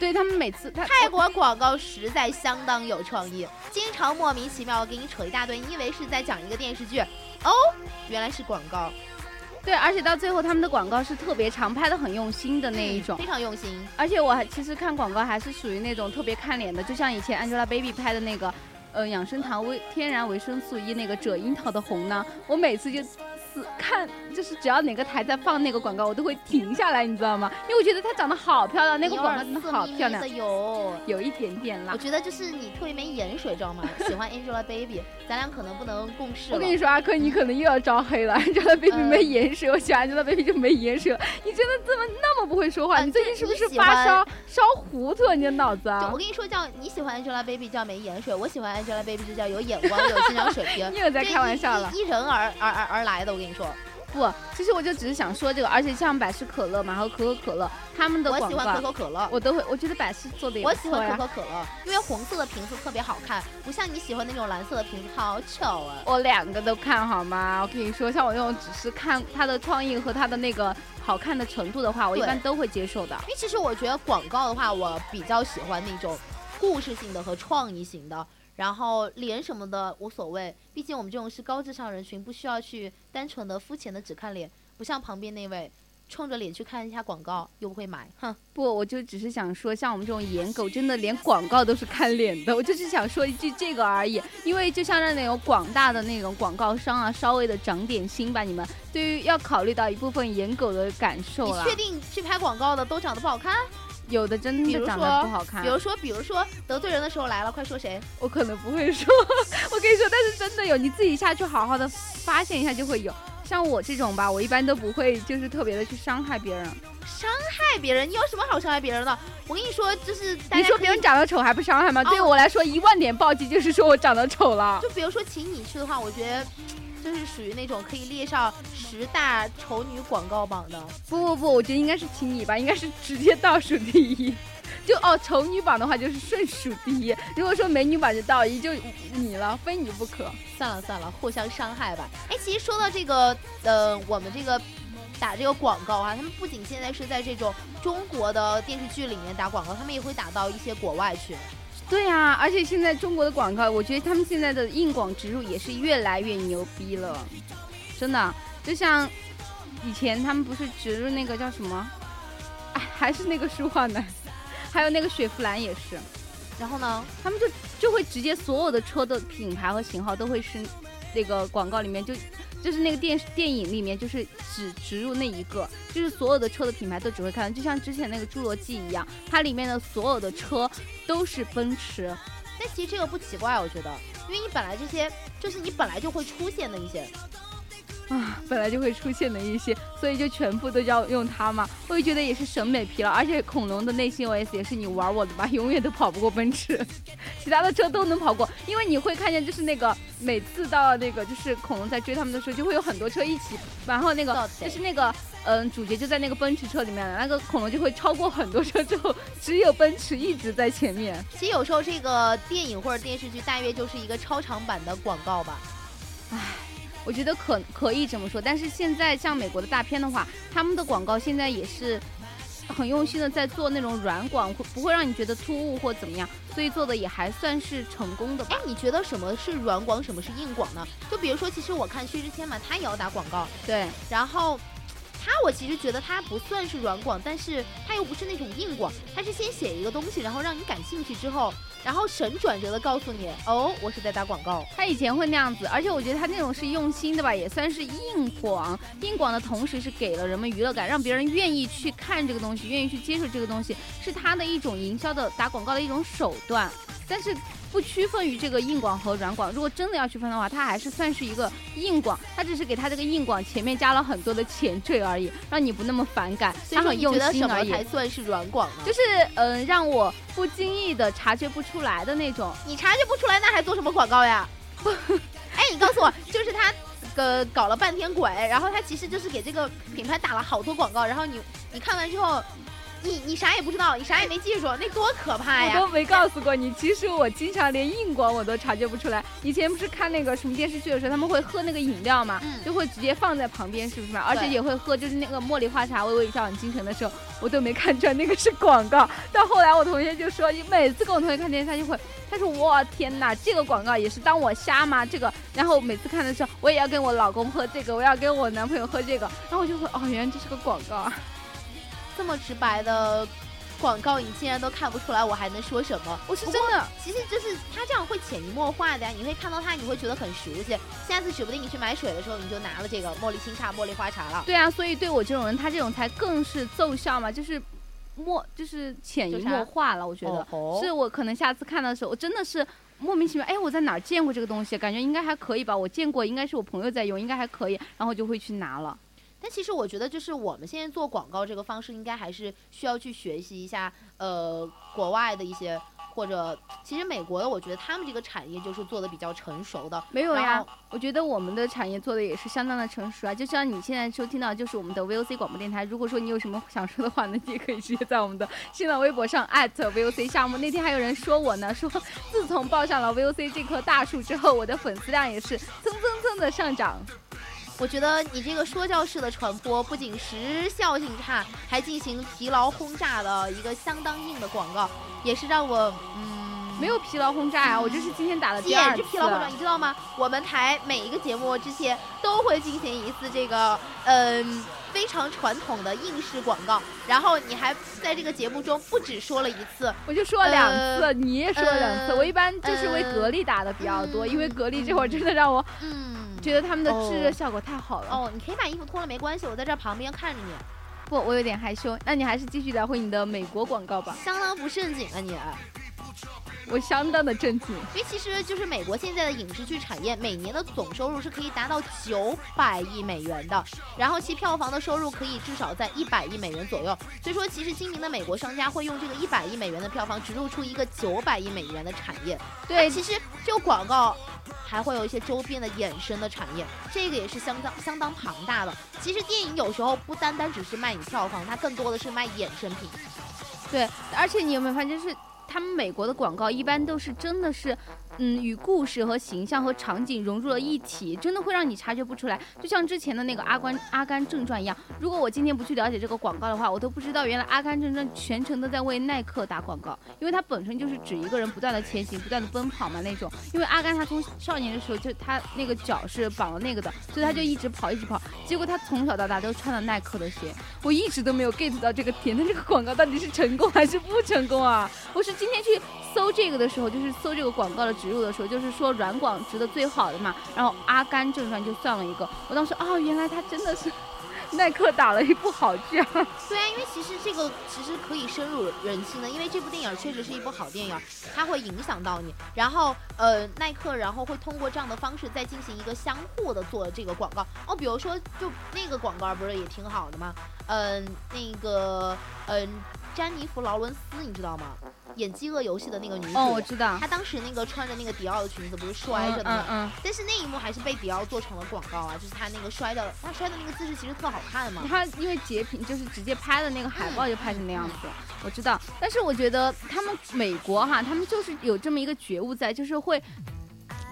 对他们每次，泰国广告实在相当有创意，经常莫名其妙给你扯一大堆，你以为是在讲一个电视剧，哦，原来是广告。对，而且到最后他们的广告是特别长，拍的很用心的那一种，非常用心。而且我还其实看广告还是属于那种特别看脸的，就像以前 Angelababy 拍的那个，呃，养生堂维天然维生素 E 那个褶樱桃的红呢，我每次就。看，就是只要哪个台在放那个广告，我都会停下来，你知道吗？因为我觉得她长得好漂亮，那个广告真的好漂亮。有有一点点辣。我觉得就是你特别没盐水，知道吗？喜欢 Angelababy，咱俩可能不能共事。我跟你说，阿珂，你可能又要招黑了。Angelababy 没盐水，我喜欢 Angelababy 就没盐水。你真的这么那么不会说话？你最近是不是发烧烧糊涂了？你的脑子啊！我跟你说，叫你喜欢 Angelababy 叫没盐水，我喜欢 Angelababy 就叫有眼光、有欣赏水 平。你又在开玩笑了。依人而而而而来的，我跟你说。不，其实我就只是想说这个，而且像百事可乐嘛，还有可口可乐，他们的我喜欢可口可乐，我都会，我觉得百事做的也我喜欢可口可乐，因为红色的瓶子特别好看，不像你喜欢那种蓝色的瓶子，好丑啊。我两个都看好吗？我跟你说，像我这种只是看它的创意和它的那个好看的程度的话，我一般都会接受的。因为其实我觉得广告的话，我比较喜欢那种故事性的和创意型的。然后脸什么的无所谓，毕竟我们这种是高智商人群，不需要去单纯的、肤浅的只看脸，不像旁边那位冲着脸去看一下广告，又不会买，哼。不，我就只是想说，像我们这种颜狗，真的连广告都是看脸的。我就是想说一句这个而已，因为就像让那种广大的那种广告商啊，稍微的长点心吧，你们对于要考虑到一部分颜狗的感受了。你确定去拍广告的都长得不好看？有的真的长得不好看。比如说，比如说得罪人的时候来了，快说谁？我可能不会说，我跟你说，但是真的有，你自己下去好好的发现一下就会有。像我这种吧，我一般都不会，就是特别的去伤害别人。伤害别人？你有什么好伤害别人的？我跟你说，就是你说别人长得丑还不伤害吗？对我来说，一万点暴击就是说我长得丑了。就比如说请你去的话，我觉得就是属于那种可以列上十大丑女广告榜的。不不不，我觉得应该是请你吧，应该是直接倒数第一。就哦，丑女榜的话就是顺数第一。如果说美女榜就倒一，就你了，非你不可。算了算了，互相伤害吧。哎，其实说到这个，呃，我们这个打这个广告啊，他们不仅现在是在这种中国的电视剧里面打广告，他们也会打到一些国外去。对呀，而且现在中国的广告，我觉得他们现在的硬广植入也是越来越牛逼了。真的，就像以前他们不是植入那个叫什么？哎，还是那个舒化奶。还有那个雪佛兰也是，然后呢，他们就就会直接所有的车的品牌和型号都会是那个广告里面就就是那个电视电影里面就是只植入那一个，就是所有的车的品牌都只会看，就像之前那个侏罗纪一样，它里面的所有的车都是奔驰。但其实这个不奇怪，我觉得，因为你本来这些就是你本来就会出现的一些。啊，本来就会出现的一些，所以就全部都要用它嘛。我就觉得也是审美疲劳，而且恐龙的内心 OS 也是你玩我的吧，永远都跑不过奔驰，其他的车都能跑过。因为你会看见，就是那个每次到那个就是恐龙在追他们的时候，就会有很多车一起，然后那个就是那个嗯主角就在那个奔驰车里面，那个恐龙就会超过很多车之后，只有奔驰一直在前面。其实有时候这个电影或者电视剧大约就是一个超长版的广告吧，唉。我觉得可可以这么说，但是现在像美国的大片的话，他们的广告现在也是很用心的在做那种软广，会不会让你觉得突兀或怎么样？所以做的也还算是成功的。哎，你觉得什么是软广，什么是硬广呢？就比如说，其实我看薛之谦嘛，他也要打广告，对，然后。他我其实觉得他不算是软广，但是他又不是那种硬广，他是先写一个东西，然后让你感兴趣之后，然后神转折的告诉你，哦，我是在打广告。他以前会那样子，而且我觉得他那种是用心的吧，也算是硬广。硬广的同时是给了人们娱乐感，让别人愿意去看这个东西，愿意去接受这个东西，是他的一种营销的打广告的一种手段。但是不区分于这个硬广和软广，如果真的要区分的话，它还是算是一个硬广，它只是给它这个硬广前面加了很多的前缀而已，让你不那么反感。它很用心而已。才算是软广呢？就是嗯，让我不经意的察觉不出来的那种。你察觉不出来，那还做什么广告呀？哎，你告诉我，就是他呃搞了半天鬼，然后他其实就是给这个品牌打了好多广告，然后你你看完之后。你你啥也不知道，你啥也没记住，那多可怕呀！我都没告诉过你，其实我经常连硬广我都察觉不出来。以前不是看那个什么电视剧的时候，他们会喝那个饮料嘛，就会直接放在旁边，是不是嘛？而且也会喝，就是那个茉莉花茶，微微一笑很倾城的时候，我都没看出来那个是广告。到后来我同学就说，你每次跟我同学看电视，他就会，他说我天哪，这个广告也是当我瞎吗？这个，然后每次看的时候，我也要跟我老公喝这个，我要跟我男朋友喝这个，然后我就会，哦，原来这是个广告啊。这么直白的广告，你竟然都看不出来，我还能说什么？我是真的，其实就是他这样会潜移默化的呀，你会看到他，你会觉得很熟悉。下次指不定你去买水的时候，你就拿了这个茉莉清茶、茉莉花茶了。对啊，所以对我这种人，他这种才更是奏效嘛，就是默，就是潜移默化了。我觉得是我可能下次看的时候，我真的是莫名其妙，哎，我在哪儿见过这个东西？感觉应该还可以吧？我见过，应该是我朋友在用，应该还可以，然后就会去拿了。但其实我觉得，就是我们现在做广告这个方式，应该还是需要去学习一下，呃，国外的一些，或者其实美国的，我觉得他们这个产业就是做的比较成熟的。没有呀，我觉得我们的产业做的也是相当的成熟啊。就像你现在收听到就是我们的 VOC 广播电台，如果说你有什么想说的话呢，你也可以直接在我们的新浪微博上 @VOC 项目。那天还有人说我呢，说自从抱上了 VOC 这棵大树之后，我的粉丝量也是蹭蹭蹭的上涨。我觉得你这个说教式的传播不仅时效性差，还进行疲劳轰炸的一个相当硬的广告，也是让我嗯没有疲劳轰炸啊，我就是今天打了第二次。疲劳轰炸，你知道吗？我们台每一个节目之前都会进行一次这个嗯非常传统的应试广告，然后你还在这个节目中不止说了一次，我就说了两次，你也说了两次。呃我一般就是为格力打的比较多，嗯因为格力这会儿真的让我嗯，觉得他们的哦制热效果太好了。哦，你可以把衣服脱了没关系，我在这旁边看着你，不，我有点害羞。那你还是继续聊回你的美国广告吧，相当不正经啊你。我相当的震惊。因为其实就是美国现在的影视剧产业，每年的总收入是可以达到九百亿美元的，然后其票房的收入可以至少在一百亿美元左右。所以说，其实精明的美国商家会用这个一百亿美元的票房植入出一个九百亿美元的产业。对，其实就广告还会有一些周边的衍生的产业，这个也是相当相当庞大的。其实电影有时候不单单只是卖你票房，它更多的是卖衍生品。对，而且你有没有发现，是他们美国的广告一般都是真的是，嗯，与故事和形象和场景融入了一体，真的会让你察觉不出来。就像之前的那个《阿甘阿甘正传》一样，如果我今天不去了解这个广告的话，我都不知道原来《阿甘正传》全程都在为耐克打广告，因为它本身就是指一个人不断的前行、不断的奔跑嘛那种。因为阿甘他从少年的时候就他那个脚是绑了那个的，所以他就一直跑一直跑，结果他从小到大都穿了耐克的鞋。我一直都没有 get 到这个点，但这个广告到底是成功还是不成功啊？我是今天去搜这个的时候，就是搜这个广告的植入的时候，就是说软广植的最好的嘛，然后《阿甘正传》就算了一个，我当时哦，原来他真的是耐克打了一部好剧啊！对啊，因为其实这个其实可以深入人心的，因为这部电影确实是一部好电影，它会影响到你。然后呃，耐克然后会通过这样的方式再进行一个相互的做这个广告哦，比如说就那个广告不是也挺好的吗？嗯、那个嗯、詹妮弗劳伦斯你知道吗？演《饥饿游戏》的那个女主，哦，我知道，她当时那个穿着那个迪奥的裙子不是摔着的吗？嗯嗯但是那一幕还是被迪奥做成了广告啊，就是她那个摔的，她摔的那个姿势其实特好看嘛嗯，。他因为截屏就是直接拍的那个海报就拍成那样子，我知道。但是我觉得他们美国哈，他们就是有这么一个觉悟在，就是会。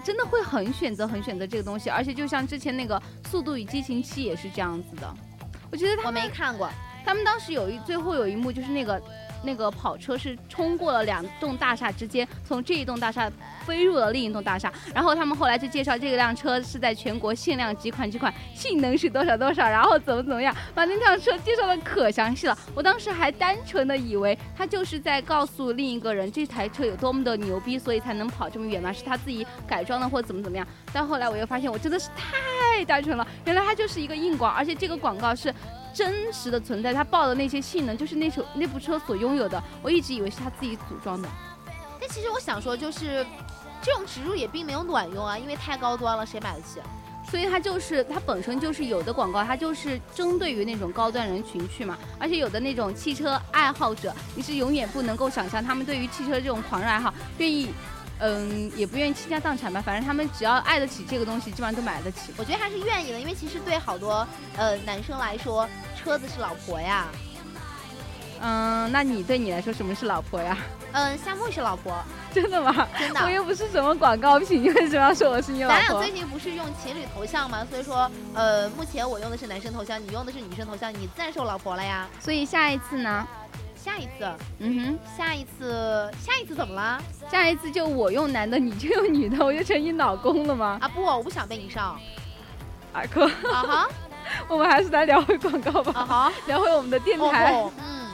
真的会很选择很选择这个东西，而且就像之前那个《速度与激情七》也是这样子的。我觉得他我们没看过，他们当时有一最后有一幕就是那个那个跑车是冲过了两栋大厦之间，从这一栋大厦飞入了另一栋大厦，然后他们后来就介绍这个辆车是在全国限量几款几款，性能是多少多少，然后怎么怎么样，把那辆车介绍的可详细了。我当时还单纯的以为他就是在告诉另一个人这台车有多么的牛逼，所以才能跑这么远嘛，是他自己改装的或怎么怎么样。但后来我又发现我真的是太单纯了，原来它就是一个硬广，而且这个广告是。真实的存在，他报的那些性能就是那首那部车所拥有的，我一直以为是他自己组装的。但其实我想说，就是这种植入也并没有卵用啊，因为太高端了，谁买得起？所以它就是它本身就是有的广告，它就是针对于那种高端人群去嘛，而且有的那种汽车爱好者，你是永远不能够想象他们对于汽车这种狂热爱好，愿意，嗯，也不愿意倾家荡产吧，反正他们只要爱得起这个东西，基本上都买得起。我觉得还是愿意的，因为其实对好多呃男生来说，车子是老婆呀，嗯，那你对你来说什么是老婆呀？嗯、夏沫是老婆，真的吗？真的我。又不是什么广告品，你为什么要说我是你老婆咱俩最？近不是用情侣头像吗？所以说，呃，目前我用的是男生头像，你用的是女生头像，你自然是我老婆了呀。所以下一次呢？下一次，嗯哼下一次，下一次怎么了？下一次就我用男的，你就用女的，我就成你老公了吗？啊不，我不想被你上。二哥，啊哈，我们还是来聊回广告吧，啊哈，聊回我们的电哦台。吼，嗯，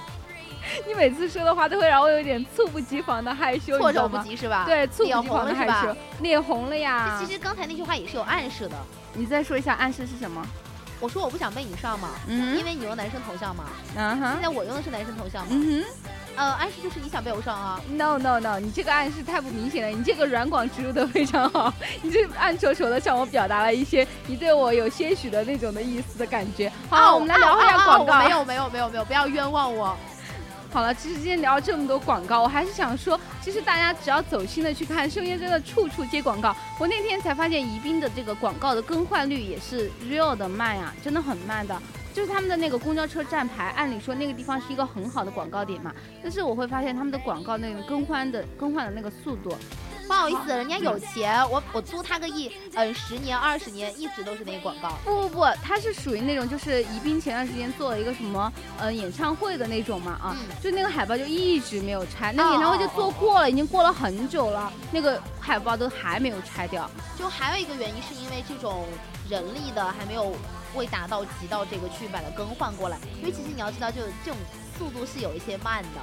你每次说的话都会让我有点猝不及防的害羞，措手？不及是吧？对，猝不及防的害羞，脸红了呀其。实刚才那句话也是有暗示的。你再说一下暗示是什么？我说我不想被你上嘛，嗯因为你用男生头像嘛，现嗯哼，在我用的是男生头像嘛，嗯呃，暗示就是你想被我上啊。，no no no，你这个暗示太不明显了，你这个软广植入的非常好，你这暗戳戳的向我表达了一些你对我有些许的那种的意思的感觉。好，我们来聊一下广告。哦没有没有没有没有，不要冤枉我。好了，其实今天聊了这么多广告，我还是想说，其实大家只要走心的去看，生鲜真的处处接广告。我那天才发现，宜宾的这个广告的更换率也是 real 的慢呀，真的很慢的。就是他们的那个公交车站牌，按理说那个地方是一个很好的广告点嘛，但是我会发现他们的广告那个更换的更换的那个速度，不好意思，人家有钱，我我租他个亿，嗯，十年二十年一直都是那个广告。不不不，他是属于那种就是宜宾前段时间做了一个什么呃演唱会的那种嘛啊，嗯就那个海报就一直没有拆，那个演唱会就做过了，已经过了很久了，那个海报都还没有拆掉。就还有一个原因是因为这种人力的还没有未达到及到这个去把它更换过来，因为其实你要知道，就这种速度是有一些慢的。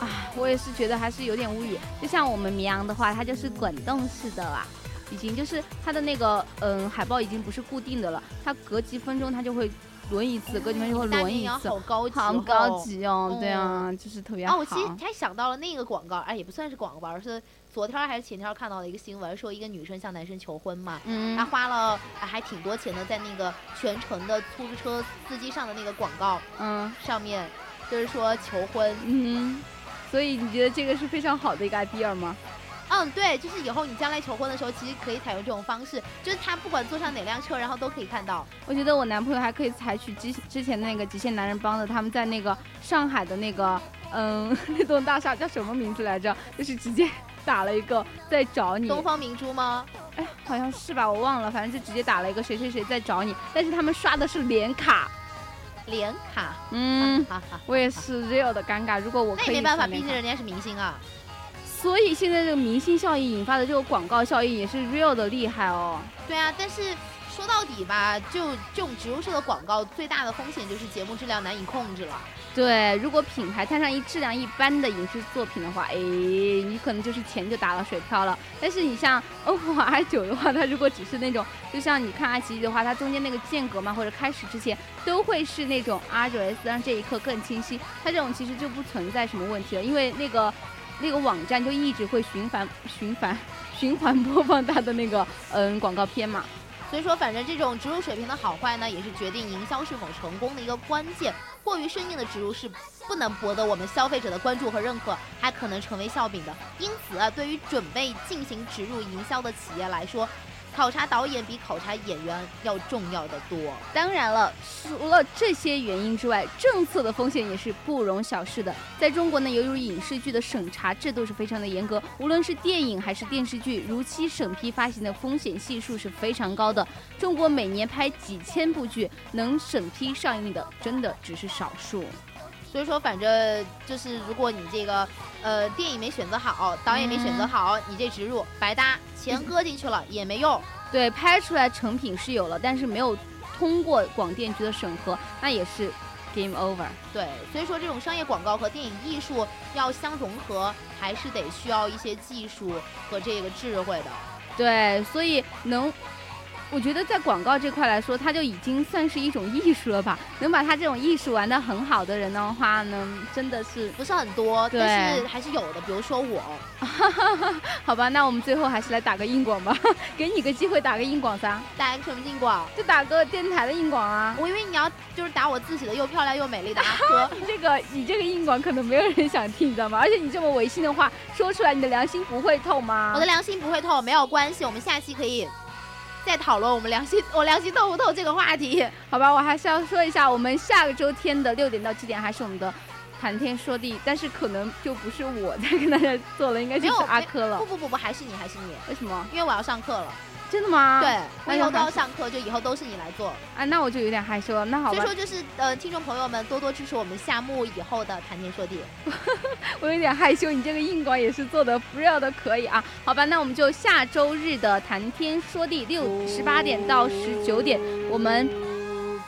啊，我也是觉得还是有点无语。就像我们绵阳的话，它就是滚动式的啦，已经就是它的那个嗯海报已经不是固定的了，它隔几分钟它就会轮一次，隔几分钟就会轮一次。好高级好哦，高级哦，嗯对啊，就是特别啊，好。我其实还想到了那个广告，哎，也不算是广告吧，而是昨天还是前天看到的一个新闻，说一个女生向男生求婚嘛，嗯她花了啊还挺多钱的，在那个全程的出租车司机上的那个广告嗯上面，就是说求婚。嗯，所以你觉得这个是非常好的一个 idea 吗？嗯，对，就是以后你将来求婚的时候，其实可以采用这种方式，就是他不管坐上哪辆车，然后都可以看到。我觉得我男朋友还可以采取之之前的那个极限男人帮的，他们在那个上海的那个嗯 那栋大厦叫什么名字来着？就是直接打了一个在找你，东方明珠吗？哎好像是吧，我忘了，反正就直接打了一个谁谁谁在找你，但是他们刷的是连卡，连卡，嗯。好好。我也是 real 的尴尬，如果我可以那也没办法，毕竟人家是明星啊。所以现在这个明星效应引发的这个广告效应也是 real 的厉害哦。对啊，但是说到底吧，就这种植入式的广告，最大的风险就是节目质量难以控制了。对，如果品牌摊上一质量一般的影视作品的话，哎，你可能就是钱就打了水漂了。但是你像 OPPO R 9的话，它如果只是那种，就像你看爱奇艺的话，它中间那个间隔嘛，或者开始之前都会是那种 R 9 S，让这一刻更清晰。它这种其实就不存在什么问题了，因为那个那个网站就一直会循环循环 循环播放它的那个嗯广告片嘛。所以说，反正这种植入水平的好坏呢，也是决定营销是否成功的一个关键。过于生硬的植入是不能博得我们消费者的关注和认可，还可能成为笑柄的。因此啊，对于准备进行植入营销的企业来说，考察导演比考察演员要重要的多。当然了，除了这些原因之外，政策的风险也是不容小视的。在中国呢，由于影视剧的审查制度是非常的严格，无论是电影还是电视剧，如期审批发行的风险系数是非常高的。中国每年拍几千部剧，能审批上映的真的只是少数。所以说，反正就是如果你这个呃电影没选择好，导演没选择好，你这植入白搭，钱搁进去了也没用。对，拍出来成品是有了，但是没有通过广电局的审核，那也是 game over。对，所以说这种商业广告和电影艺术要相融合，还是得需要一些技术和这个智慧的。对，所以能，我觉得在广告这块来说，它就已经算是一种艺术了吧。能把它这种艺术玩得很好的人的话呢，真的是不是很多，但是还是有的。比如说我，好吧。那我们最后还是来打个硬广吧，给你个机会打个硬广噻，打个什么硬广？就打个电台的硬广啊。我以为你要就是打我自己的又漂亮又美丽的阿珂。这个你这个硬广可能没有人想听，你知道吗？而且你这么违心的话说出来，你的良心不会痛吗？我的良心不会痛，没有关系，我们下期可以再讨论我们良心我良心透不透这个话题。好吧，我还是要说一下，我们下个周天的六点到七点还是我们的谈天说地，但是可能就不是我在跟大家做了，应该就是阿珂了不。不不不，还是你还是你，为什么？因为我要上课了。真的吗？对，我以后都要上课，就以后都是你来做。啊，那我就有点害羞了。那好吧所以说，就是呃，听众朋友们多多支持我们夏目以后的谈天说地。我有点害羞。你这个硬广也是做的 real 的可以啊。好吧，那我们就下周日的谈天说地六十八点到十九点，我们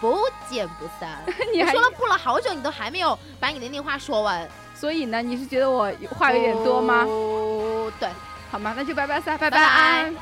不见不散。你说了不了好久，你都还没有把你的那话说完，所以呢，你是觉得我话有点多吗？哦对。好吗？那就拜拜撒，拜拜拜拜